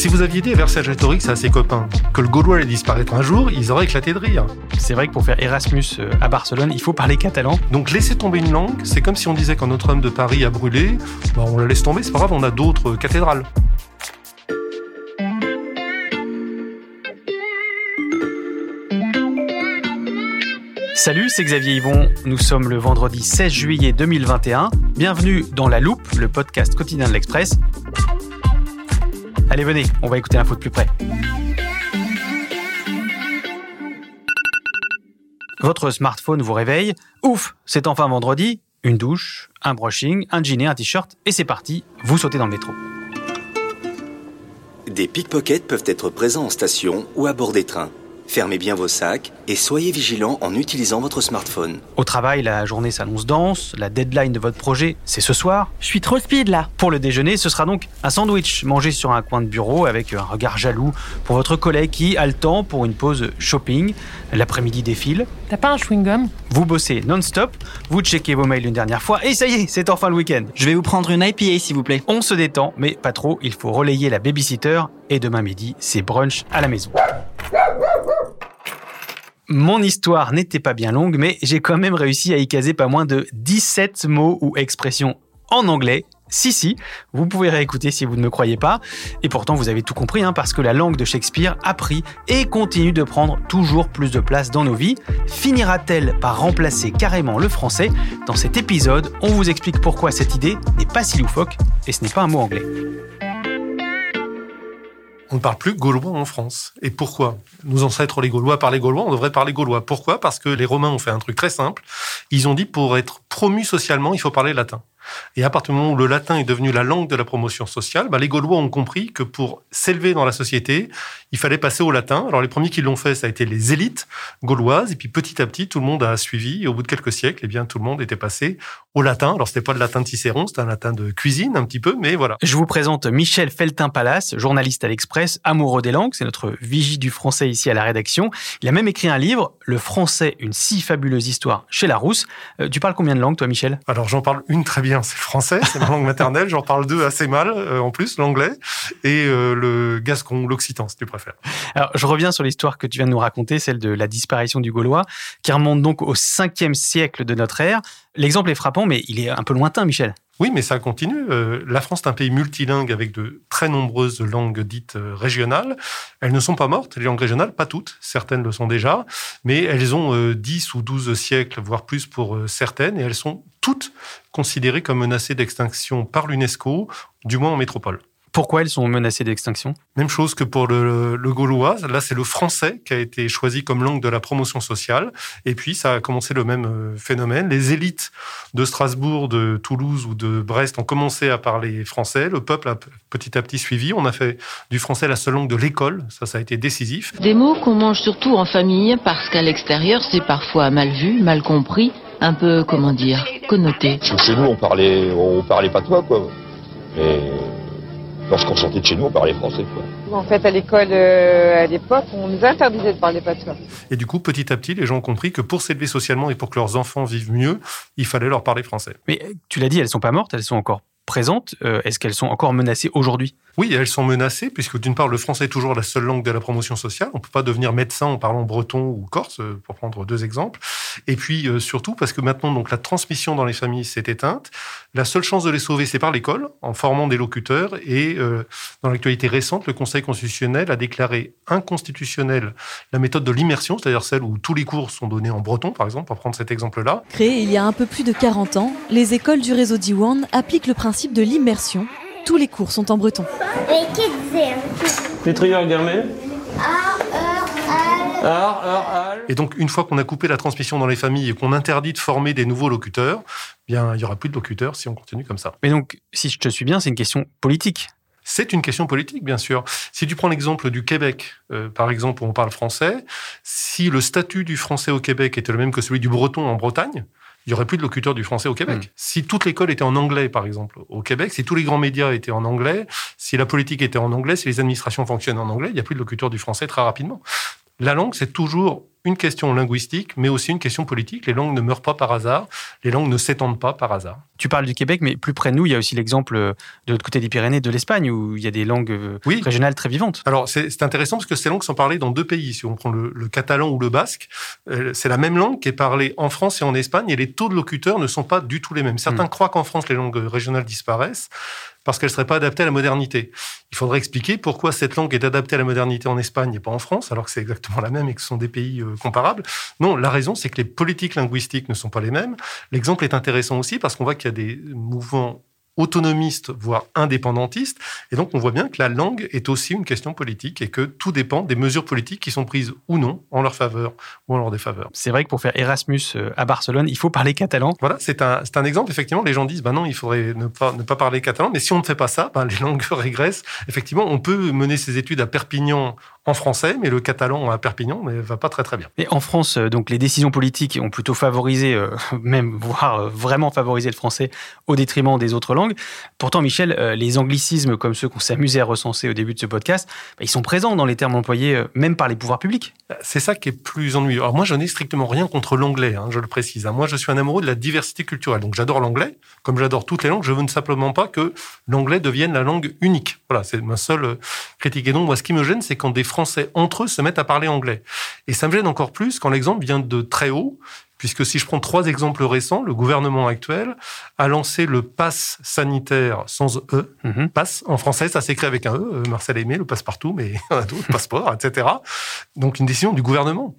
Si vous aviez dit à Vercingétorix à ses copains que le Gaulois allait disparaître un jour, ils auraient éclaté de rire. C'est vrai que pour faire Erasmus euh, à Barcelone, il faut parler catalan. Donc laisser tomber une langue, c'est comme si on disait qu'un Notre-Dame de Paris a brûlé, bah, on la laisse tomber, c'est pas grave, on a d'autres euh, cathédrales. Salut, c'est Xavier Yvon. Nous sommes le vendredi 16 juillet 2021. Bienvenue dans La Loupe, le podcast quotidien de l'Express. Allez, venez, on va écouter l'info de plus près. Votre smartphone vous réveille. Ouf, c'est enfin vendredi. Une douche, un brushing, un jean et un t-shirt, et c'est parti, vous sautez dans le métro. Des pickpockets peuvent être présents en station ou à bord des trains. Fermez bien vos sacs et soyez vigilants en utilisant votre smartphone. Au travail, la journée s'annonce dense, la deadline de votre projet, c'est ce soir. Je suis trop speed là. Pour le déjeuner, ce sera donc un sandwich mangé sur un coin de bureau avec un regard jaloux pour votre collègue qui a le temps pour une pause shopping. L'après-midi défile, T'as pas un chewing-gum? Vous bossez non-stop, vous checkez vos mails une dernière fois et ça y est, c'est enfin le week-end. Je vais vous prendre une IPA s'il vous plaît. On se détend, mais pas trop, il faut relayer la babysitter et demain midi, c'est brunch à la maison. Mon histoire n'était pas bien longue, mais j'ai quand même réussi à y caser pas moins de 17 mots ou expressions en anglais. Si, si, vous pouvez réécouter si vous ne me croyez pas. Et pourtant, vous avez tout compris, hein, parce que la langue de Shakespeare a pris et continue de prendre toujours plus de place dans nos vies. Finira-t-elle par remplacer carrément le français? Dans cet épisode, on vous explique pourquoi cette idée n'est pas si loufoque et ce n'est pas un mot anglais. On ne parle plus gaulois en France. Et pourquoi Nos ancêtres, les Gaulois, parlaient gaulois, on devrait parler gaulois. Pourquoi? Parce que les Romains ont fait un truc très simple. Ils ont dit pour être promu socialement, il faut parler latin. Et à partir du moment où le latin est devenu la langue de la promotion sociale, bah, les Gaulois ont compris que pour s'élever dans la société, il fallait passer au latin. Alors les premiers qui l'ont fait, ça a été les élites gauloises. Et puis petit à petit, tout le monde a suivi. Et au bout de quelques siècles, eh bien, tout le monde était passé au latin. Alors c'était pas le latin de Cicéron, c'était un latin de cuisine un petit peu, mais voilà. Je vous présente Michel Feltin-Palace, journaliste à l'Express, amoureux des langues. C'est notre vigie du français ici à la rédaction. Il a même écrit un livre, Le français, une si fabuleuse histoire, chez Larousse. Euh, tu parles combien de langues, toi, Michel? Alors j'en parle une très bien, c'est français, c'est ma langue maternelle. J'en parle deux assez mal, euh, en plus, l'anglais et euh, le gascon, l'occitan, si tu préfères. Alors, je reviens sur l'histoire que tu viens de nous raconter, celle de la disparition du Gaulois, qui remonte donc au 5e siècle de notre ère. L'exemple est frappant, mais il est un peu lointain, Michel. Oui, mais ça continue. Euh, la France est un pays multilingue avec de très nombreuses langues dites euh, régionales. Elles ne sont pas mortes, les langues régionales, pas toutes. Certaines le sont déjà, mais elles ont euh, 10 ou 12 siècles, voire plus pour euh, certaines, et elles sont toutes considérées comme menacées d'extinction par l'UNESCO, du moins en métropole. Pourquoi elles sont menacées d'extinction? Même chose que pour le, le gaulois. Là, c'est le français qui a été choisi comme langue de la promotion sociale. Et puis, ça a commencé le même euh, phénomène. Les élites de Strasbourg, de Toulouse ou de Brest ont commencé à parler français. Le peuple a petit à petit suivi. On a fait du français la seule langue de l'école. Ça, ça a été décisif. Des mots qu'on mange surtout en famille parce qu'à l'extérieur, c'est parfois mal vu, mal compris, un peu, comment dire, connoté. Chez nous, on parlait, on parlait pas toi, quoi. Mais lorsqu'on sortait de chez nous, on parlait français, quoi. En fait, à l'école, euh, à l'époque, on nous interdisait de parler patois. Et du coup, petit à petit, les gens ont compris que pour s'élever socialement et pour que leurs enfants vivent mieux, il fallait leur parler français. Mais tu l'as dit, elles sont pas mortes, elles sont encore présentes. Euh, Est-ce qu'elles sont encore menacées aujourd'hui? Oui, elles sont menacées, puisque d'une part, le français est toujours la seule langue de la promotion sociale. On ne peut pas devenir médecin en parlant breton ou corse, euh, pour prendre deux exemples. Et puis, euh, surtout, parce que maintenant, donc, la transmission dans les familles s'est éteinte. La seule chance de les sauver, c'est par l'école, en formant des locuteurs. Et euh, dans l'actualité récente, le Conseil constitutionnel a déclaré inconstitutionnelle la méthode de l'immersion, c'est-à-dire celle où tous les cours sont donnés en breton, par exemple, pour prendre cet exemple-là. Créé il y a un peu plus de 40 ans, les écoles du réseau Diwan appliquent le principe de l'immersion. Tous les cours sont en breton. Et donc, une fois qu'on a coupé la transmission dans les familles et qu'on interdit de former des nouveaux locuteurs, bien, il n'y aura plus de locuteurs si on continue comme ça. Mais donc, si je te suis bien, c'est une question politique. C'est une question politique, bien sûr. Si tu prends l'exemple du Québec, euh, par exemple, où on parle français, si le statut du français au Québec était le même que celui du breton en Bretagne, il y aurait plus de locuteurs du français au Québec. Si toute l'école était en anglais, par exemple, au Québec, si tous les grands médias étaient en anglais, si la politique était en anglais, si les administrations fonctionnent en anglais, il n'y a plus de locuteurs du français très rapidement. La langue, c'est toujours une question linguistique, mais aussi une question politique. Les langues ne meurent pas par hasard, les langues ne s'étendent pas par hasard. Tu parles du Québec, mais plus près de nous, il y a aussi l'exemple euh, de l'autre côté des Pyrénées, de l'Espagne, où il y a des langues euh, Oui. régionales très vivantes. Alors, c'est intéressant parce que ces langues sont parlées dans deux pays. Si on prend le, le catalan ou le basque, euh, c'est la même langue qui est parlée en France et en Espagne, et les taux de locuteurs ne sont pas du tout les mêmes. Certains croient qu'en France, les langues régionales disparaissent parce qu'elles ne seraient pas adaptées à la modernité. Il faudrait expliquer pourquoi cette langue est adaptée à la modernité en Espagne et pas en France, alors que c'est exactement la même et que ce sont des pays comparables. Non, la raison, c'est que les politiques linguistiques ne sont pas les mêmes. L'exemple est intéressant aussi parce qu'on voit qu'il y a des mouvements autonomistes, voire indépendantistes. Et donc, on voit bien que la langue est aussi une question politique et que tout dépend des mesures politiques qui sont prises ou non en leur faveur ou en leur défaveur. C'est vrai que pour faire Erasmus euh, à Barcelone, il faut parler catalan. Voilà, c'est un, un exemple. Effectivement, les gens disent, bah non, il faudrait ne pas, ne pas parler catalan. Mais si on ne fait pas ça, bah, les langues régressent. Effectivement, on peut mener ses études à Perpignan en français, mais le catalan à Perpignan ne va pas très très bien. Et en France, euh, donc les décisions politiques ont plutôt favorisé, euh, même voire euh, vraiment favorisé le français au détriment des autres langues. Pourtant, Michel, euh, les anglicismes comme ceux qu'on amusé à recenser au début de ce podcast, bah, ils sont présents dans les termes employés euh, même par les pouvoirs publics. C'est ça qui est plus ennuyeux. Alors moi, je n'ai strictement rien contre l'anglais, hein, je le précise. hein. Moi, je suis un amoureux de la diversité culturelle. Donc j'adore l'anglais, comme j'adore toutes les langues. Je veux simplement pas que l'anglais devienne la langue unique. Voilà, c'est ma seule euh, critique. Et donc, moi, ce qui me gêne, c'est quand des Français entre eux se mettent à parler anglais. Et ça me gêne encore plus quand l'exemple vient de très haut, puisque si je prends trois exemples récents, le gouvernement actuel a lancé le pass sanitaire sans E. Pass, en français, ça s'écrit avec un E. euh, Marcel Aimé, le passe-partout, mais il y en a d'autres, passeport, etc. Donc, une décision du gouvernement.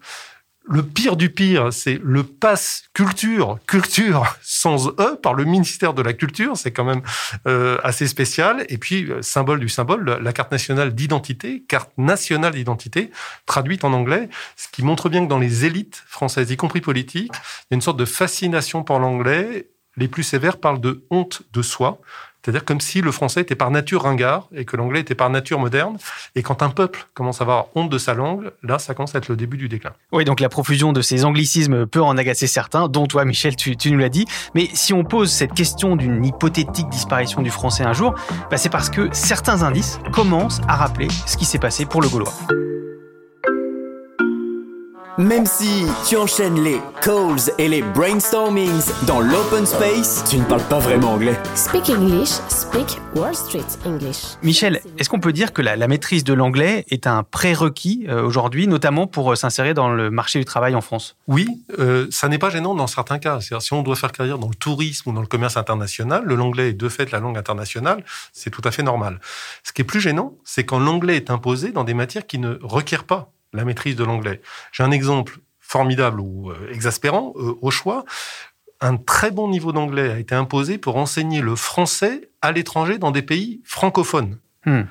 Le pire du pire, c'est le pass culture, culture sans E par le ministère de la Culture. C'est quand même euh, assez spécial. Et puis, euh, symbole du symbole, la- carte nationale d'identité, carte nationale d'identité, traduite en anglais, ce qui montre bien que dans les élites françaises, y compris politiques, il y a une sorte de fascination pour l'anglais. Les plus sévères parlent de honte de soi. C'est-à-dire comme si le français était par nature ringard et que l'anglais était par nature moderne. Et quand un peuple commence à avoir honte de sa langue, là, ça commence à être le début du déclin. Oui, donc la profusion de ces anglicismes peut en agacer certains, dont toi, Michel, tu, nous l'as dit. Mais si on pose cette question d'une hypothétique disparition du français un jour, bah, c'est parce que certains indices commencent à rappeler ce qui s'est passé pour le gaulois. Même si tu enchaînes les calls et les brainstormings dans l'open space, tu ne parles pas vraiment anglais. Speak English, speak Wall Street English. Michel, est-ce qu'on peut dire que la, la maîtrise de l'anglais est un prérequis euh, aujourd'hui, notamment pour euh, s'insérer dans le marché du travail en France? Oui, euh, ça n'est pas gênant dans certains cas. C'est-à-dire, si on doit faire carrière dans le tourisme ou dans le commerce international, le l'anglais est de fait la langue internationale, c'est tout à fait normal. Ce qui est plus gênant, c'est quand l'anglais est imposé dans des matières qui ne requièrent pas la maîtrise de l'anglais. J'ai un exemple formidable ou euh, exaspérant euh, au choix. Un très bon niveau d'anglais a été imposé pour enseigner le français à l'étranger dans des pays francophones. Hmm.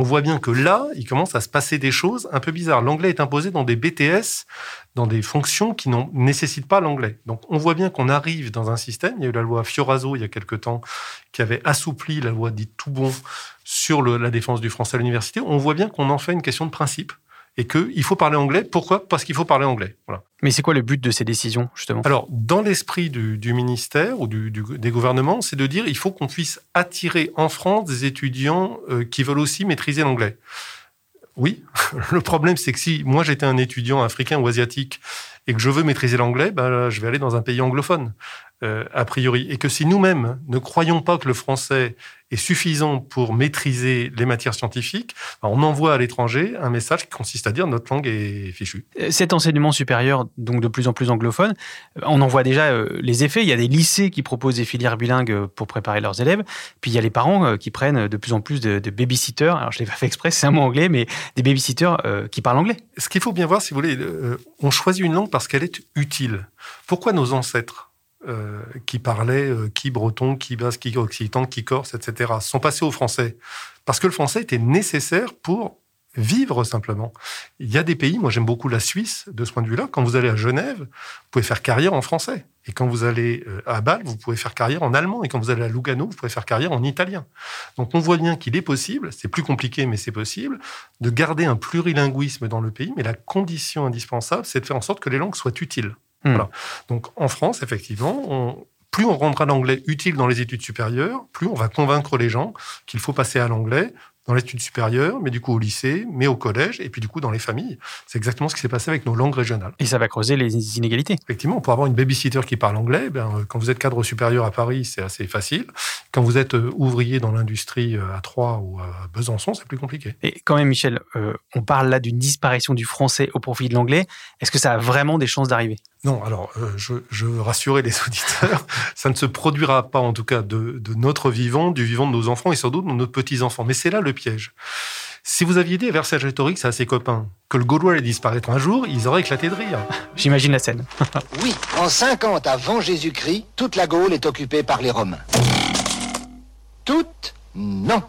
On voit bien que là, il commence à se passer des choses un peu bizarres. L'anglais est imposé dans des BTS, dans des fonctions qui ne nécessitent pas l'anglais. Donc on voit bien qu'on arrive dans un système, il y a eu la loi Fioraso il y a quelque temps, qui avait assoupli la loi dite tout bon sur le- la défense du français à l'université. On voit bien qu'on en fait une question de principe et qu'il faut parler anglais. Pourquoi? Parce qu'il faut parler anglais. Voilà. Mais c'est quoi le but de ces décisions, justement? Alors, dans l'esprit du, du ministère ou du- du- des gouvernements, c'est de dire il faut qu'on puisse attirer en France des étudiants euh, qui veulent aussi maîtriser l'anglais. Oui, le problème, c'est que si moi j'étais un étudiant africain ou asiatique et que je veux maîtriser l'anglais, ben, je vais aller dans un pays anglophone, euh, a priori. Et que si nous-mêmes ne croyons pas que le français est suffisant pour maîtriser les matières scientifiques, ben, on envoie à l'étranger un message qui consiste à dire notre langue est fichue. Euh, Cet enseignement supérieur, donc de plus en plus anglophone, euh, on en voit déjà les effets. Il y a des lycées qui proposent des filières bilingues pour préparer leurs élèves. Puis il y a les parents qui prennent de plus en plus de, de babysitters. Alors je l'ai pas fait exprès, c'est un mot anglais, mais des babysitters qui parlent anglais. Ce qu'il faut bien voir, si vous voulez, on choisit une langue parce qu'elle est utile. Pourquoi nos ancêtres euh, qui parlaient, euh, qui breton, qui basque, qui occitan, qui corse, etc., sont passés au français? Parce que le français était nécessaire pour vivre simplement. Il y a des pays, moi j'aime beaucoup la Suisse de ce point de vue-là, quand vous allez à Genève, vous pouvez faire carrière en français. Et quand vous allez euh, à Bâle, vous pouvez faire carrière en allemand. Et quand vous allez à Lugano, vous pouvez faire carrière en italien. Donc on voit bien qu'il est possible, c'est plus compliqué, mais c'est possible, de garder un plurilinguisme dans le pays. Mais la condition indispensable, c'est de faire en sorte que les langues soient utiles. Hmm. Voilà. Donc en France, effectivement, on- plus on rendra l'anglais utile dans les études supérieures, plus on va convaincre les gens qu'il faut passer à l'anglais dans les études supérieures, mais du coup au lycée, mais au collège, et puis du coup dans les familles. C'est exactement ce qui s'est passé avec nos langues régionales. Et ça va creuser les inégalités. Effectivement, pour avoir une babysitter qui parle anglais, ben, quand vous êtes cadre supérieur à Paris, c'est assez facile. Quand vous êtes euh, ouvrier dans l'industrie euh, à Troyes ou à Besançon, c'est plus compliqué. Et quand même, Michel, euh, on parle là d'une disparition du français au profit de l'anglais. Est-ce que ça a vraiment des chances d'arriver? Non, alors euh, je, je veux rassurer les auditeurs, ça ne se produira pas en tout cas de, de notre vivant, du vivant de nos enfants et sans doute de nos petits-enfants. Mais c'est là le piège. Si vous aviez dit à Vercingétorix à ses copains que le Gaulois allait disparaître un jour, ils auraient éclaté de rire. J'imagine la scène. Oui, en 50 avant Jésus-Christ, toute la Gaule est occupée par les Romains. Toute Non.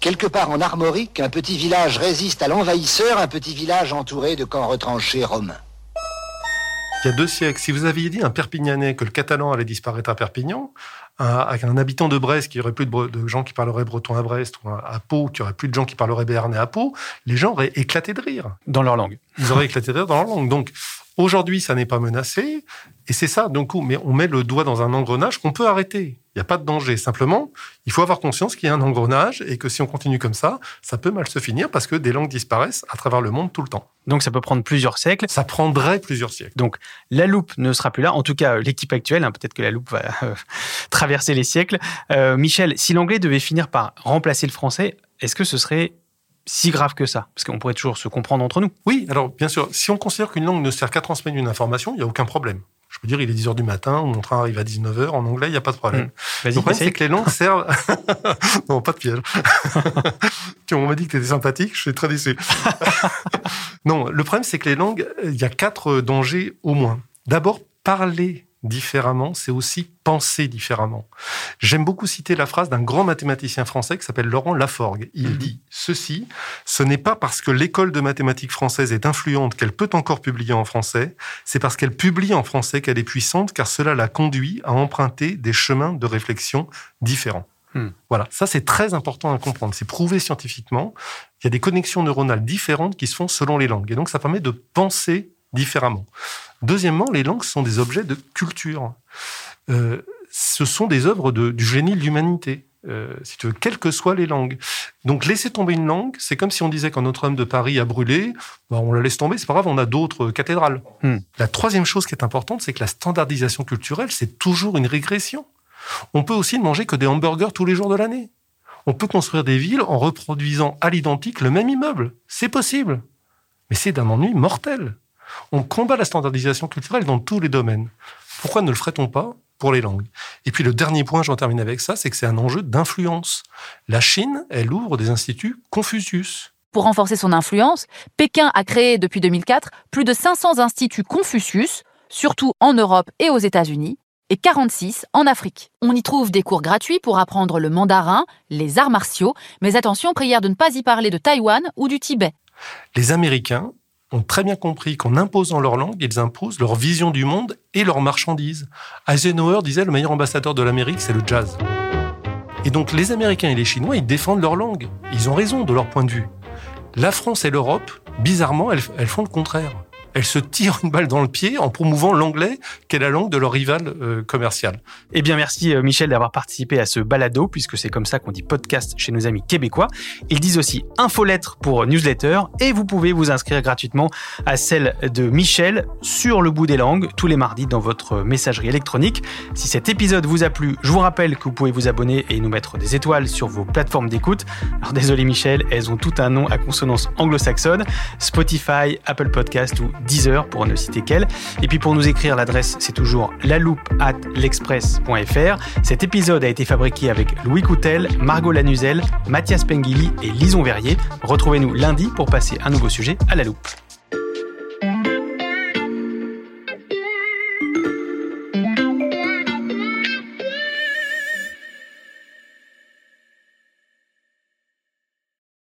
Quelque part en Armorique, un petit village résiste à l'envahisseur, un petit village entouré de camps retranchés romains. Il y a deux siècles, si vous aviez dit à un Perpignanais que le catalan allait disparaître à Perpignan, avec un habitant de Brest qui aurait plus de, gens qui parleraient breton à Brest, ou à, à Pau qui aurait plus de gens qui parleraient béarnais à Pau, les gens auraient éclaté de rire. Dans leur langue. Ils auraient éclaté de rire dans leur langue. Donc aujourd'hui, ça n'est pas menacé, et c'est ça d'un coup. Mais on met le doigt dans un engrenage qu'on peut arrêter. Il n'y a pas de danger. Simplement, il faut avoir conscience qu'il y a un engrenage et que si on continue comme ça, ça peut mal se finir parce que des langues disparaissent à travers le monde tout le temps. Donc ça peut prendre plusieurs siècles. Ça prendrait plusieurs siècles. Donc la loupe ne sera plus là. En tout cas, l'équipe actuelle, hein, peut-être que la loupe va euh, traverser les siècles. Euh, Michel, si l'anglais devait finir par remplacer le français, est-ce que ce serait si grave que ça? Parce qu'on pourrait toujours se comprendre entre nous. Oui, alors bien sûr, si on considère qu'une langue ne sert qu'à transmettre une information, il n'y a aucun problème. Peux dire, il est 10h du matin, mon train arrive à 19h, en anglais, il n'y a pas de problème. Mmh. Vas-y, le problème, c'est que les langues servent... non, pas de piège. Tu- on m'a dit que tu étais sympathique, je suis très déçu. non, le problème, c'est que les langues, il y a quatre dangers au moins. D'abord, parler différemment, c'est aussi penser différemment. J'aime beaucoup citer la phrase d'un grand mathématicien français qui s'appelle Laurent Laforgue. Il dit ceci, ce n'est pas parce que l'école de mathématiques française est influente qu'elle peut encore publier en français, c'est parce qu'elle publie en français qu'elle est puissante, car cela la conduit à emprunter des chemins de réflexion différents. Hmm. Voilà, ça c'est très important à comprendre. C'est prouvé scientifiquement. Il y a des connexions neuronales différentes qui se font selon les langues. Et donc ça permet de penser différemment. Deuxièmement, les langues sont des objets de culture. Euh, ce sont des œuvres de- du génie de l'humanité. euh, si tu veux, quelles que soient les langues. Donc, laisser tomber une langue, c'est comme si on disait quand Notre-Dame de Paris a brûlé, ben, on la laisse tomber, c'est pas grave, on a d'autres cathédrales. Hmm. La troisième chose qui est importante, c'est que la standardisation culturelle, c'est toujours une régression. On peut aussi ne manger que des hamburgers tous les jours de l'année. On peut construire des villes en reproduisant à l'identique le même immeuble. C'est possible. Mais c'est d'un ennui mortel. On combat la standardisation culturelle dans tous les domaines. Pourquoi ne le ferait-on pas pour les langues? Et puis le dernier point, j'en termine avec ça, c'est que c'est un enjeu d'influence. La Chine, elle ouvre des instituts Confucius. Pour renforcer son influence, Pékin a créé depuis 2004 plus de 500 instituts Confucius, surtout en Europe et aux États-Unis, et 46 en Afrique. On y trouve des cours gratuits pour apprendre le mandarin, les arts martiaux, mais attention, prière de ne pas y parler de Taïwan ou du Tibet. Les Américains ont très bien compris qu'en imposant leur langue, ils imposent leur vision du monde et leurs marchandises. Eisenhower disait le meilleur ambassadeur de l'Amérique, c'est le jazz. Et donc les Américains et les Chinois, ils défendent leur langue. Ils ont raison de leur point de vue. La France et l'Europe, bizarrement, elles, elles font le contraire. Elles se tirent une balle dans le pied en promouvant l'anglais, qui est la langue de leur rival euh, commercial. Eh bien, merci euh, Michel d'avoir participé à ce balado, puisque c'est comme ça qu'on dit podcast chez nos amis québécois. Ils disent aussi infolettre pour newsletter, et vous pouvez vous inscrire gratuitement à celle de Michel sur le bout des langues tous les mardis dans votre messagerie électronique. Si cet épisode vous a plu, je vous rappelle que vous pouvez vous abonner et nous mettre des étoiles sur vos plateformes d'écoute. Alors désolé Michel, elles ont tout un nom à consonance anglo-saxonne, Spotify, Apple Podcast ou Deezer pour ne citer qu'elles. Et puis pour nous écrire, l'adresse c'est toujours loupe at l'express.fr. Cet épisode a été fabriqué avec Louis Coutel, Margot Lanuzel, Mathias Pengili et Lison Verrier. Retrouvez-nous lundi pour passer un nouveau sujet à la loupe.